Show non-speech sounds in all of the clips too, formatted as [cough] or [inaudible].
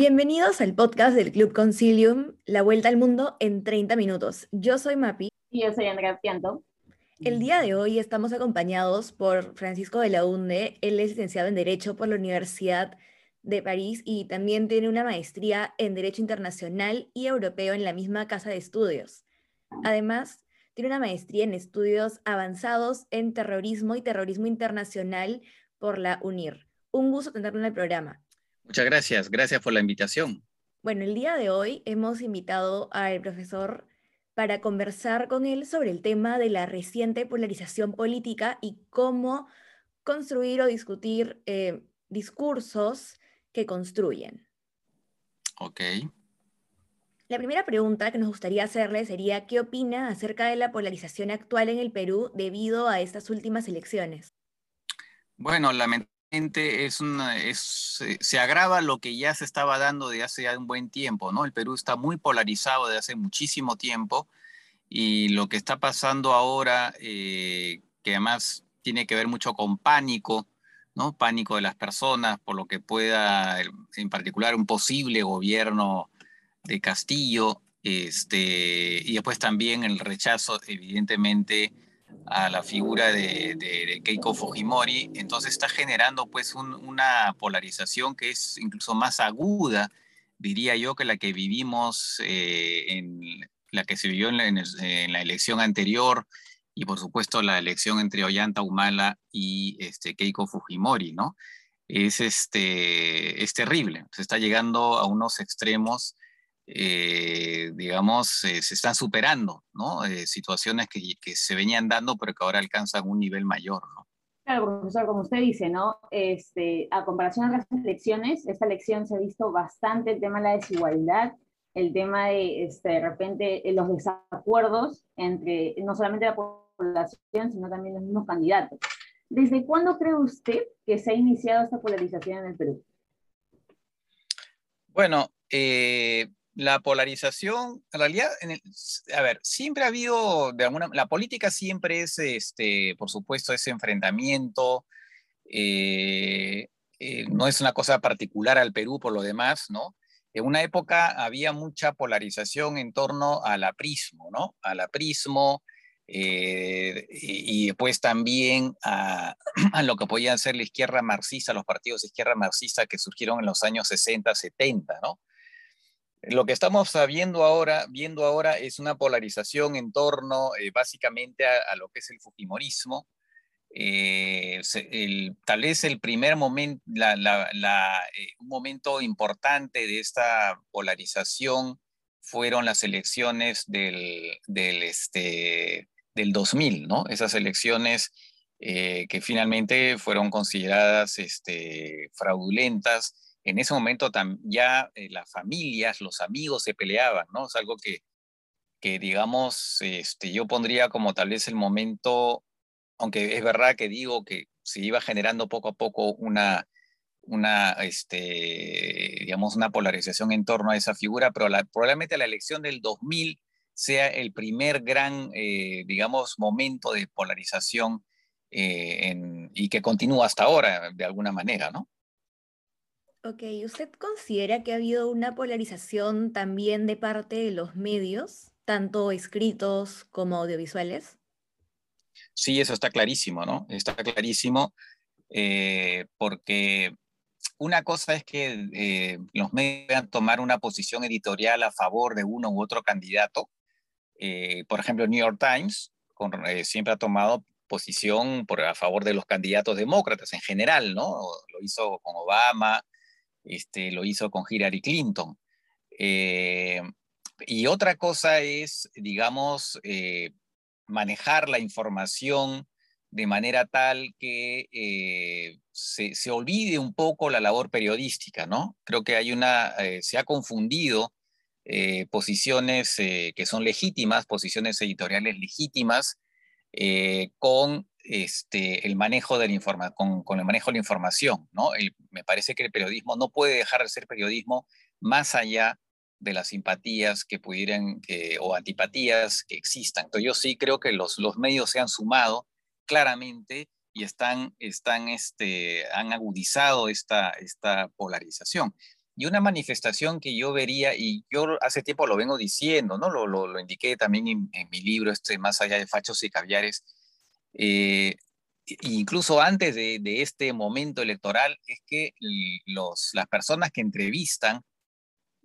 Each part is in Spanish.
Bienvenidos al podcast del Club Concilium, La Vuelta al Mundo en 30 minutos. Yo soy Mapi. Y yo soy Andrea Pianto. El día de hoy estamos acompañados por Francisco de la Unde. Él es licenciado en Derecho por la Universidad de París y también tiene una maestría en Derecho Internacional y Europeo en la misma casa de estudios. Además, tiene una maestría en estudios avanzados en terrorismo y terrorismo internacional por la UNIR. Un gusto tenerlo en el programa. Muchas gracias, gracias por la invitación. Bueno, el día de hoy hemos invitado al profesor para conversar con él sobre el tema de la reciente polarización política y cómo construir o discutir eh, discursos que construyen. Ok. La primera pregunta que nos gustaría hacerle sería, ¿qué opina acerca de la polarización actual en el Perú debido a estas últimas elecciones? Bueno, lamentablemente es una, es, se agrava lo que ya se estaba dando de hace un buen tiempo, ¿no? El Perú está muy polarizado de hace muchísimo tiempo y lo que está pasando ahora, eh, que además tiene que ver mucho con pánico, ¿no? Pánico de las personas por lo que pueda, en particular, un posible gobierno de Castillo, este, y después también el rechazo, evidentemente, a la figura de, Keiko Fujimori, entonces está generando pues una polarización que es incluso más aguda, diría yo, que la que vivimos eh, en la que se vivió en la, elección anterior y por supuesto la elección entre Ollanta Humala y este, Keiko Fujimori, ¿no? Es, este, es terrible, se está llegando a unos extremos eh, digamos, eh, se están superando, ¿no? Eh, situaciones que, que, se venían dando, pero que ahora alcanzan un nivel mayor, ¿no? Claro, profesor, como usted dice, ¿no? Este, a comparación de las elecciones, esta elección se ha visto bastante el tema de la desigualdad, el tema de, este, de repente, los desacuerdos entre no solamente la población, sino también los mismos candidatos. ¿Desde cuándo cree usted que se ha iniciado esta polarización en el Perú? Bueno, eh, la polarización, en realidad, a ver, siempre ha habido, de alguna, la política siempre es, este, por supuesto, ese enfrentamiento, eh, eh, no es una cosa particular al Perú por lo demás, ¿no? En una época había mucha polarización en torno al aprismo, ¿no? Al aprismo eh, y, después también a, [clears throat] a, lo que podían ser la izquierda marxista, los partidos de izquierda marxista que surgieron en los años 60, 70, ¿no? Lo que estamos viendo ahora, viendo ahora es una polarización en torno eh, básicamente a, lo que es el Fujimorismo. Eh, tal vez el primer momento, eh, un momento importante de esta polarización fueron las elecciones del, del, este, del 2000, ¿no? Esas elecciones que finalmente fueron consideradas este, fraudulentas en ese momento ya eh, las familias, los amigos se peleaban, ¿no? Es algo que, que digamos, este, yo pondría como tal vez el momento, aunque es verdad que digo que se iba generando poco a poco una, una este, digamos, una polarización en torno a esa figura, pero probablemente la elección del 2000 sea el primer gran, eh, digamos, momento de polarización eh, y que continúa hasta ahora, de alguna manera, ¿no? Ok, ¿usted considera que ha habido una polarización también de parte de los medios, tanto escritos como audiovisuales? Sí, eso está clarísimo, ¿no? Está clarísimo eh, porque una cosa es que eh, los medios puedan tomar una posición editorial a favor de uno u otro candidato. Eh, por ejemplo, New York Times siempre ha tomado posición a favor de los candidatos demócratas en general, ¿no? Lo hizo con Obama, este, lo hizo con Hillary Clinton. Eh, y otra cosa es, digamos, eh, manejar la información de manera tal que eh, se, olvide un poco la labor periodística, ¿no? Creo que hay una, se ha confundido posiciones que son legítimas, posiciones editoriales legítimas, con este, el manejo de la con, con, el manejo de la información, ¿no? me parece que el periodismo no puede dejar de ser periodismo más allá de las simpatías que pudieran o antipatías que existan. Entonces yo sí creo que los, los medios se han sumado claramente y están, están este, han agudizado esta, esta polarización. y una manifestación que yo vería, y yo hace tiempo lo vengo diciendo, ¿no? Lo, lo, indiqué también en, mi libro, este, Más allá de fachos y caviares, eh, incluso antes de, este momento electoral, es que las personas que entrevistan,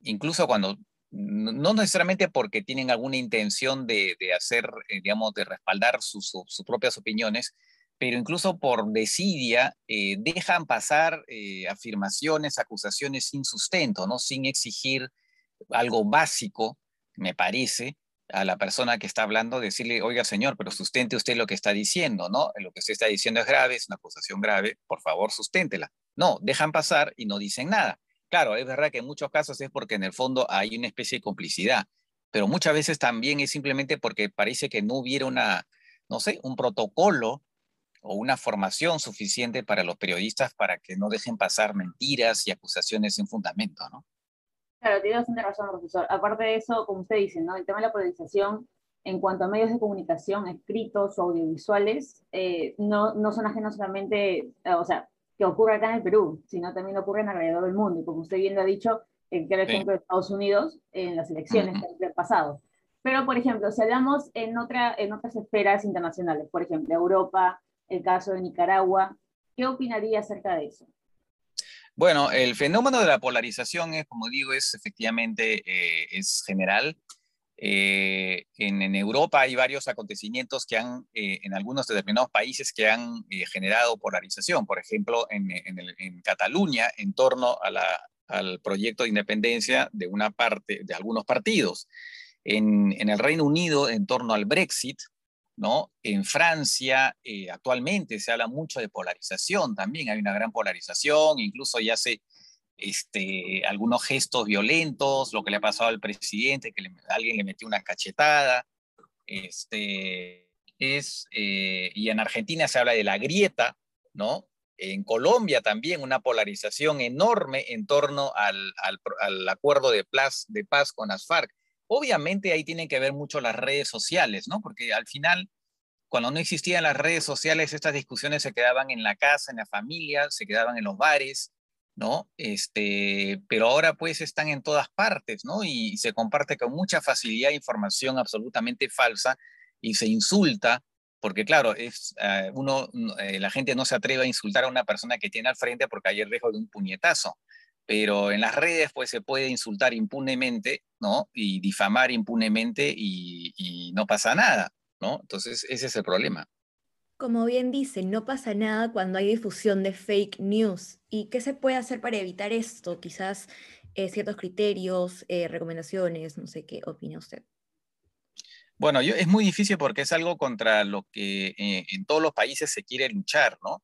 incluso cuando, no necesariamente porque tienen alguna intención de, hacer, eh, digamos, de respaldar sus, propias opiniones, pero incluso por desidia eh, dejan pasar afirmaciones, acusaciones sin sustento, ¿no? sin exigir algo básico, me parece, a la persona que está hablando, decirle, oiga señor, pero sustente usted lo que está diciendo, ¿no? Lo que usted está diciendo es grave, es una acusación grave, por favor, susténtela. No, dejan pasar y no dicen nada. Claro, es verdad que en muchos casos es porque en el fondo hay una especie de complicidad, pero muchas veces también es simplemente porque parece que no hubiera una, no sé, un protocolo o una formación suficiente para los periodistas para que no dejen pasar mentiras y acusaciones sin fundamento, ¿no? Claro, tiene bastante razón, profesor. Aparte de eso, como usted dice, ¿no? El tema de la polarización en cuanto a medios de comunicación escritos o audiovisuales, eh, no, no son ajenos solamente, eh, o sea, que ocurre acá en el Perú, sino también ocurren alrededor del mundo. Y como usted bien lo ha dicho, en el ejemplo de Estados Unidos en las elecciones del pasado. Pero, por ejemplo, si hablamos en, otra, en otras esferas internacionales, por ejemplo, Europa, el caso de Nicaragua. ¿Qué opinaría acerca de eso? Bueno, el fenómeno de la polarización es, como digo, es efectivamente eh, es general. Eh, en, Europa hay varios acontecimientos que han, eh, en algunos determinados países, que han generado polarización. Por ejemplo, en, Cataluña, en torno al proyecto de independencia de una parte, de algunos partidos. En, el Reino Unido, en torno al Brexit, En Francia eh, actualmente se habla mucho de polarización también, hay una gran polarización, incluso ya se este, algunos gestos violentos, lo que le ha pasado al presidente, que alguien le metió una cachetada, este, es, eh, y en Argentina se habla de la grieta, ¿no? En Colombia también una polarización enorme en torno al, acuerdo de, de paz con las FARC. Obviamente ahí tienen que ver mucho las redes sociales, ¿no? Porque al final, cuando no existían las redes sociales, estas discusiones se quedaban en la casa, en la familia, se quedaban en los bares, ¿no? Este, pero ahora pues están en todas partes, ¿no? Y, se comparte con mucha facilidad información absolutamente falsa y se insulta, porque claro, es, eh, uno, eh, la gente no se atreve a insultar a una persona que tiene al frente porque hay el de un puñetazo pero en las redes pues se puede insultar impunemente, ¿no? Y difamar impunemente y, no pasa nada, ¿no? Entonces ese es el problema. Como bien dice, no pasa nada cuando hay difusión de fake news. ¿Y qué se puede hacer para evitar esto? Quizás eh, ciertos criterios, eh, recomendaciones, no sé qué opina usted. Bueno, yo, es muy difícil porque es algo contra lo que eh, en todos los países se quiere luchar, ¿no?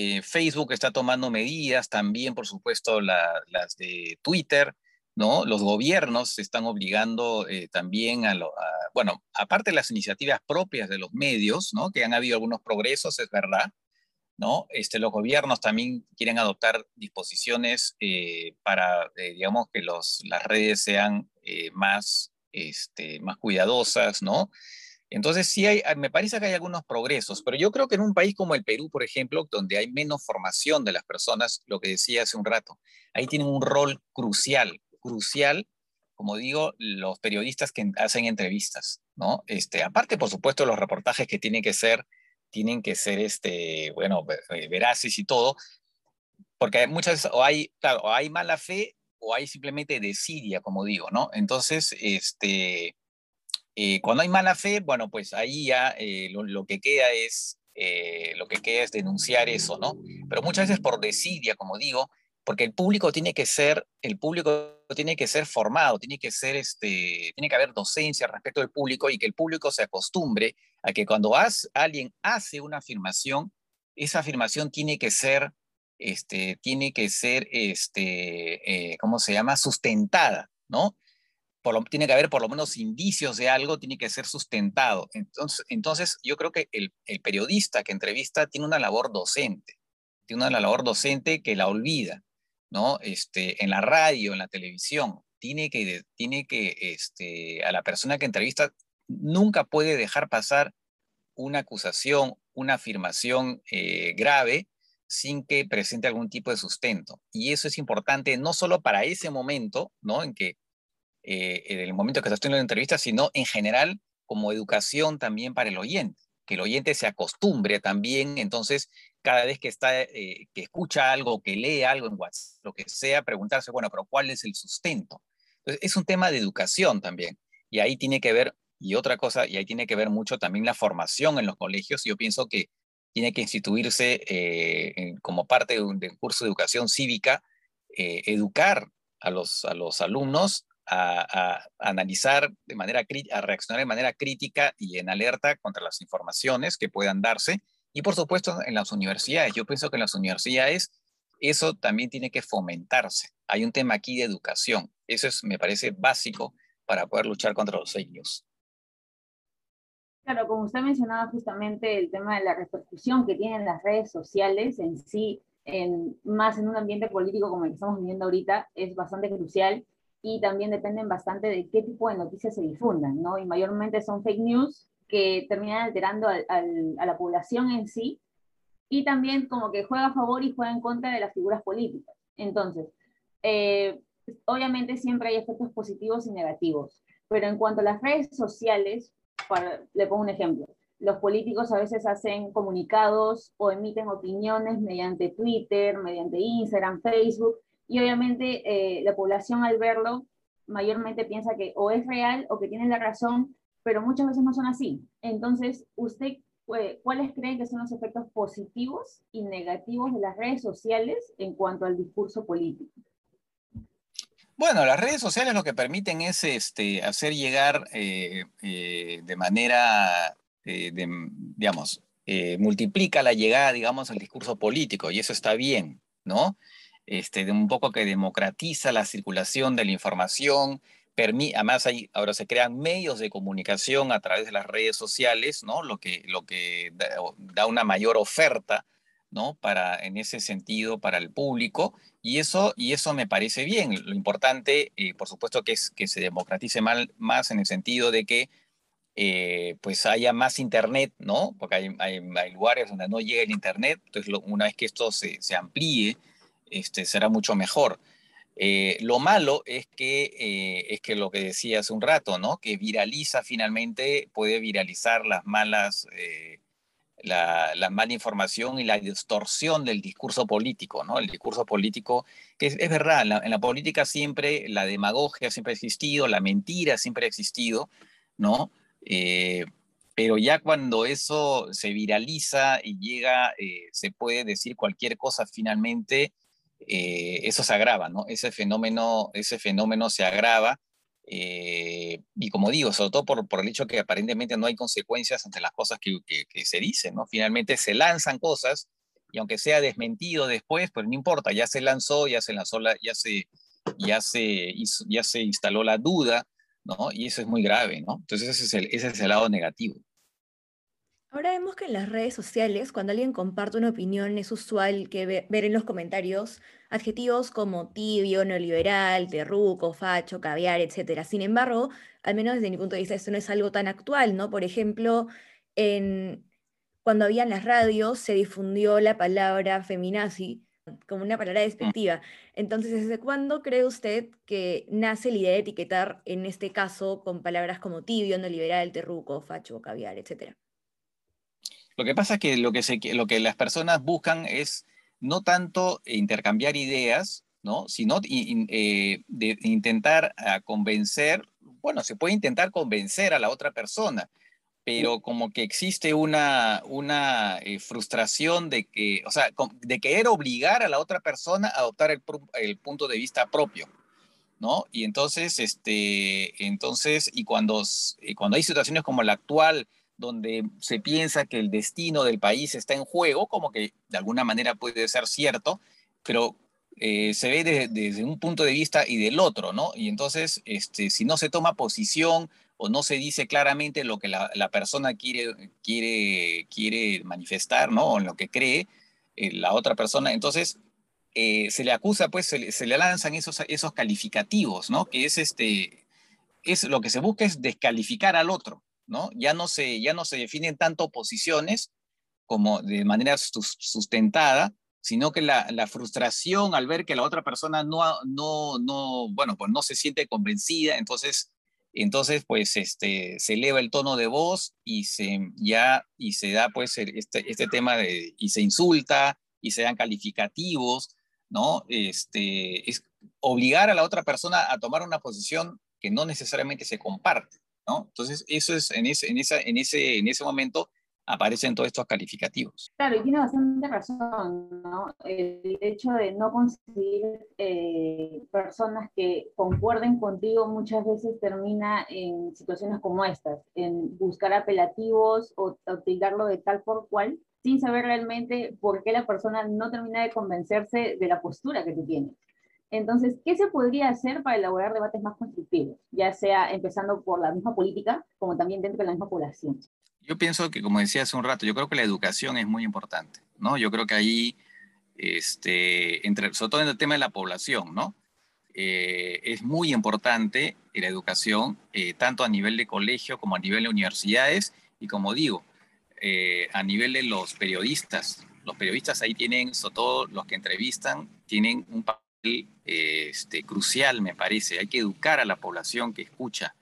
Eh, Facebook está tomando medidas, también por supuesto las de Twitter, ¿no? Los gobiernos están obligando eh, también a, lo, bueno, aparte de las iniciativas propias de los medios, ¿no? Que han habido algunos progresos, es verdad, ¿no? Este, los gobiernos también quieren adoptar disposiciones eh, para, digamos, que las redes sean este, más cuidadosas, ¿no? Entonces, sí, hay, me parece que hay algunos progresos, pero yo creo que en un país como el Perú, por ejemplo, donde hay menos formación de las personas, lo que decía hace un rato, ahí tienen un rol crucial, crucial, como digo, los periodistas que hacen entrevistas, ¿no? Este, aparte, por supuesto, los reportajes que tienen que ser, tienen que ser, este, bueno, eh, veraces y todo, porque muchas o hay, claro, o hay mala fe o hay simplemente desidia, como digo, ¿no? Entonces, este eh, cuando hay mala fe, bueno, pues ahí ya eh, lo, que queda es, eh, lo que queda es denunciar eso, ¿no? Pero muchas veces por desidia, como digo, porque el público tiene que ser, el público tiene que ser formado, tiene que ser, este, tiene que haber docencia respecto del público y que el público se acostumbre a que cuando alguien hace una afirmación, esa afirmación tiene que ser, este, tiene que ser, este, ¿cómo se llama? Sustentada, ¿no? Tiene que haber por lo menos indicios de algo, tiene que ser sustentado. Entonces, entonces yo creo que el, periodista que entrevista tiene una labor docente, tiene una labor docente que la olvida, ¿no? Este, en la radio, en la televisión, tiene que, tiene que este, a la persona que entrevista nunca puede dejar pasar una acusación, una afirmación eh, grave, sin que presente algún tipo de sustento. Y eso es importante no solo para ese momento, ¿no? En que, eh, en el momento que estás teniendo la entrevista, sino en general como educación también para el oyente, que el oyente se acostumbre también, entonces, cada vez que, está, eh, que escucha algo, que lee algo en WhatsApp, lo que sea, preguntarse, bueno, pero ¿cuál es el sustento? Entonces, es un tema de educación también. Y ahí tiene que ver, y otra cosa, y ahí tiene que ver mucho también la formación en los colegios. Yo pienso que tiene que instituirse eh, como parte de un, curso de educación cívica, eh, educar a los, a los alumnos a, analizar de manera a reaccionar de manera crítica y en alerta contra las informaciones que puedan darse. Y por supuesto en las universidades. Yo pienso que en las universidades eso también tiene que fomentarse. Hay un tema aquí de educación. Eso es, me parece básico para poder luchar contra los fake Claro, como usted mencionaba justamente el tema de la repercusión que tienen las redes sociales en sí, en, más en un ambiente político como el que estamos viviendo ahorita, es bastante crucial y también dependen bastante de qué tipo de noticias se difundan, ¿no? Y mayormente son fake news que terminan alterando a la población en sí y también como que juega a favor y juega en contra de las figuras políticas. Entonces, eh, obviamente siempre hay efectos positivos y negativos, pero en cuanto a las redes sociales, le pongo un ejemplo. Los políticos a veces hacen comunicados o emiten opiniones mediante Twitter, mediante Instagram, Facebook, y obviamente eh, la población al verlo mayormente piensa que o es real o que tiene la razón, pero muchas veces no son así. Entonces, ¿usted cuáles cree que son los efectos positivos y negativos de las redes sociales en cuanto al discurso político? Bueno, las redes sociales lo que permiten es este, hacer llegar eh, eh, de manera, digamos, multiplica la llegada, digamos, al discurso político y eso está bien, ¿no? Este, de un poco que democratiza la circulación de la información, además hay, ahora se crean medios de comunicación a través de las redes sociales, ¿no? Lo que, lo que da, da una mayor oferta ¿no? Para, en ese sentido, para el público, y eso, y eso me parece bien. Lo importante, eh, por supuesto, que es que se democratice más en el sentido de que eh, pues haya más internet, ¿no? Porque hay, hay, lugares donde no llega el internet, entonces una vez que esto se, se amplíe, este, será mucho mejor. Eh, lo malo es que, es que lo que decía hace un rato, ¿no? Que viraliza finalmente, puede viralizar las malas la, mala información y la distorsión del discurso político, ¿no? El discurso político, que es, verdad, en la, política siempre la demagogia siempre ha existido, la mentira siempre ha existido, ¿no? Eh, pero ya cuando eso se viraliza y llega, eh, se puede decir cualquier cosa finalmente, eh, eso se agrava, ¿no? Ese fenómeno, ese fenómeno se agrava eh, y como digo, sobre todo por, por, el hecho que aparentemente no hay consecuencias ante las cosas que, que, se dicen, ¿no? Finalmente se lanzan cosas y aunque sea desmentido después, pues no importa, ya se lanzó, ya se lanzó, la, ya, se, ya, se ya se instaló la duda, ¿no? Y eso es muy grave, ¿no? Entonces ese es el, ese es el lado negativo. Ahora vemos que en las redes sociales, cuando alguien comparte una opinión, es usual que ver en los comentarios adjetivos como tibio, neoliberal, terruco, facho, caviar, etc. Sin embargo, al menos desde mi punto de vista, esto no es algo tan actual, ¿no? Por ejemplo, en, cuando había en las radios se difundió la palabra feminazi como una palabra despectiva. Entonces, ¿desde cuándo cree usted que nace la idea de etiquetar, en este caso, con palabras como tibio, neoliberal, terruco, facho, caviar, etcétera? Lo que pasa es que lo que, se, lo que las personas buscan es no tanto intercambiar ideas, ¿no? sino eh, de intentar ah, convencer, bueno, se puede intentar convencer a la otra persona, pero como que existe una, una eh, frustración de que, o sea, de querer obligar a la otra persona a adoptar el, el punto de vista propio. ¿no? Y entonces, este, entonces, y cuando, cuando hay situaciones como la actual, donde se piensa que el destino del país está en juego, como que de alguna manera puede ser cierto, pero eh, se ve desde un punto de vista y del otro, ¿no? Y entonces, este, si no se toma posición o no se dice claramente lo que la, persona quiere, quiere, quiere manifestar, ¿no? O en lo que cree eh, la otra persona, entonces eh, se le acusa, pues se le, se le, lanzan esos, esos calificativos, ¿no? Que es este, es lo que se busca es descalificar al otro. Ya no se, ya no se definen tanto posiciones como de manera sustentada, sino que la, frustración al ver que la otra persona no, no, no, bueno, pues no se siente convencida, entonces, entonces pues este, se eleva el tono de voz y se, ya, y se da pues este, este tema de, y se insulta y se dan calificativos, ¿no? Este, es obligar a la otra persona a tomar una posición que no necesariamente se comparte, Entonces, eso es, en ese, en esa, en ese, en ese momento, aparecen todos estos calificativos. Claro, y tiene bastante razón, ¿no? El hecho de no conseguir eh, personas que concuerden contigo muchas veces termina en situaciones como estas, en buscar apelativos o utilizarlo de tal por cual, sin saber realmente por qué la persona no termina de convencerse de la postura que tú tienes. Entonces, ¿qué se podría hacer para elaborar debates más constructivos? Ya sea empezando por la misma política, como también dentro de la misma población. Yo pienso que, como decía hace un rato, yo creo que la educación es muy importante, ¿no? Yo creo que ahí, este, sobre todo en el tema de la población, ¿no? Eh, es muy importante la educación, eh, tanto a nivel de colegio como a nivel de universidades, y como digo, eh, a nivel de los periodistas. Los periodistas ahí tienen, sobre todo los que entrevistan, tienen un papel este, crucial, me parece. Hay que educar a la población que escucha,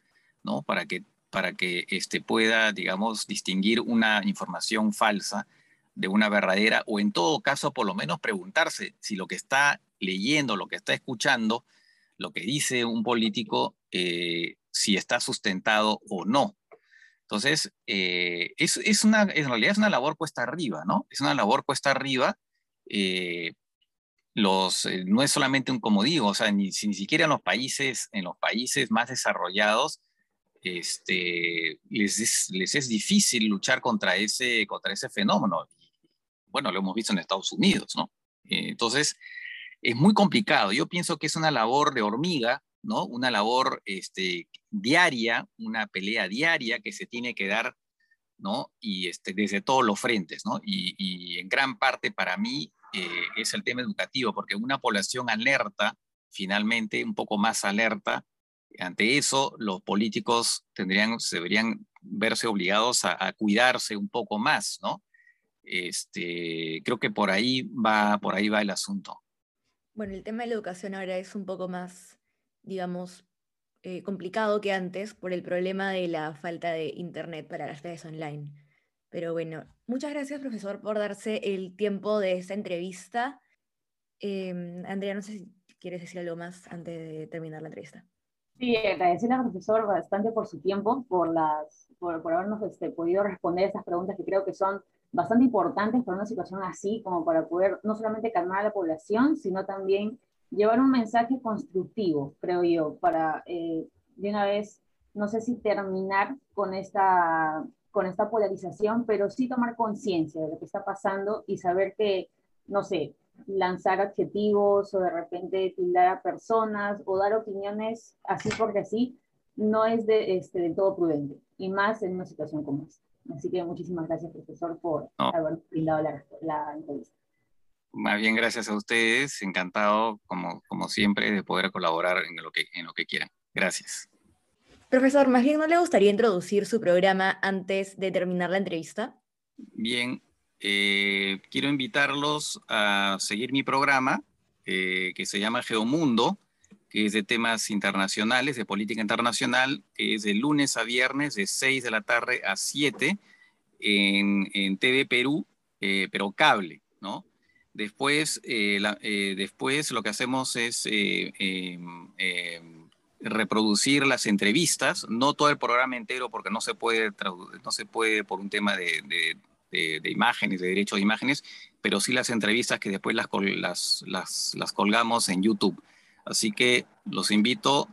¿no? Para que para que este, pueda, digamos, distinguir una información falsa de una verdadera, o en todo caso, por lo menos preguntarse si lo que está leyendo, lo que está escuchando, lo que dice un político, eh, si está sustentado o no. Entonces, eh, es, una, en realidad es una labor cuesta arriba, ¿no? Es una labor cuesta arriba. Eh, los, no es solamente un, como digo, o sea, ni, ni siquiera en los países, en los países más desarrollados, este, les, es, les es difícil luchar contra ese, contra ese fenómeno. Bueno, lo hemos visto en Estados Unidos, ¿no? Eh, entonces, es muy complicado. Yo pienso que es una labor de hormiga, ¿no? Una labor este, diaria, una pelea diaria que se tiene que dar, ¿no? Y este, desde todos los frentes, ¿no? Y, y en gran parte para mí eh, es el tema educativo, porque una población alerta, finalmente un poco más alerta, ante eso, los políticos tendrían, deberían verse obligados a, cuidarse un poco más, ¿no? Este, creo que por ahí va, por ahí va el asunto. Bueno, el tema de la educación ahora es un poco más, digamos, eh, complicado que antes por el problema de la falta de internet para las redes online. Pero bueno, muchas gracias, profesor, por darse el tiempo de esta entrevista. Em, Andrea, no sé si quieres decir algo más antes de terminar la entrevista. Sí, agradecerle al profesor bastante por su tiempo, por, las, por, por habernos este, podido responder estas preguntas que creo que son bastante importantes para una situación así, como para poder no solamente calmar a la población, sino también llevar un mensaje constructivo, creo yo, para eh, de una vez, no sé si terminar con esta, con esta polarización, pero sí tomar conciencia de lo que está pasando y saber que, no sé, lanzar adjetivos o de repente tildar a personas o dar opiniones así porque así, no es de, este, del todo prudente, y más en una situación como esta. Así que muchísimas gracias, profesor, por haber brindado la, la, entrevista. Más bien, gracias a ustedes. Encantado, como, como siempre, de poder colaborar en lo, que, en lo que quieran. Gracias. Profesor, más bien, ¿no le gustaría introducir su programa antes de terminar la entrevista? Bien, eh, quiero invitarlos a seguir mi programa eh, que se llama Geomundo, que es de temas internacionales, de política internacional, que es de lunes a viernes de 6 de la tarde a 7 en, TV Perú, eh, pero cable, ¿no? Después, después lo que hacemos es em, em, reproducir las entrevistas, no todo el programa entero porque no se puede, no se puede por un tema de de, imágenes, de derechos de imágenes, pero sí las entrevistas que después las, las, las, colgamos en YouTube. Así que los invito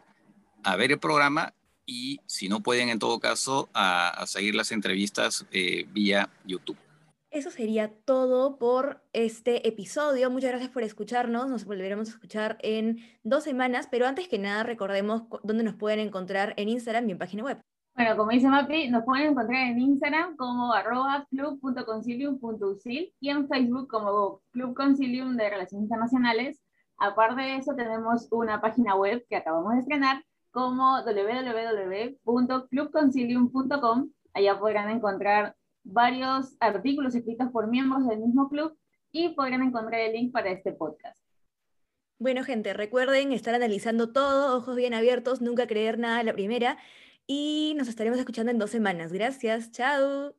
a ver el programa y si no pueden en todo caso a, seguir las entrevistas eh, vía YouTube. Eso sería todo por este episodio. Muchas gracias por escucharnos. Nos volveremos a escuchar en dos semanas, pero antes que nada recordemos dónde nos pueden encontrar en Instagram y en página web. Bueno, como dice Mapi, nos pueden encontrar en Instagram como arroba y en Facebook como Club Concilium de Relaciones Internacionales. Aparte de eso, tenemos una página web que acabamos de estrenar como www.clubconcilium.com. Allá podrán encontrar varios artículos escritos por miembros del mismo club y podrán encontrar el link para este podcast. Bueno, gente, recuerden estar analizando todo, ojos bien abiertos, nunca creer nada a la primera y nos estaremos escuchando en dos semanas. Gracias, chao.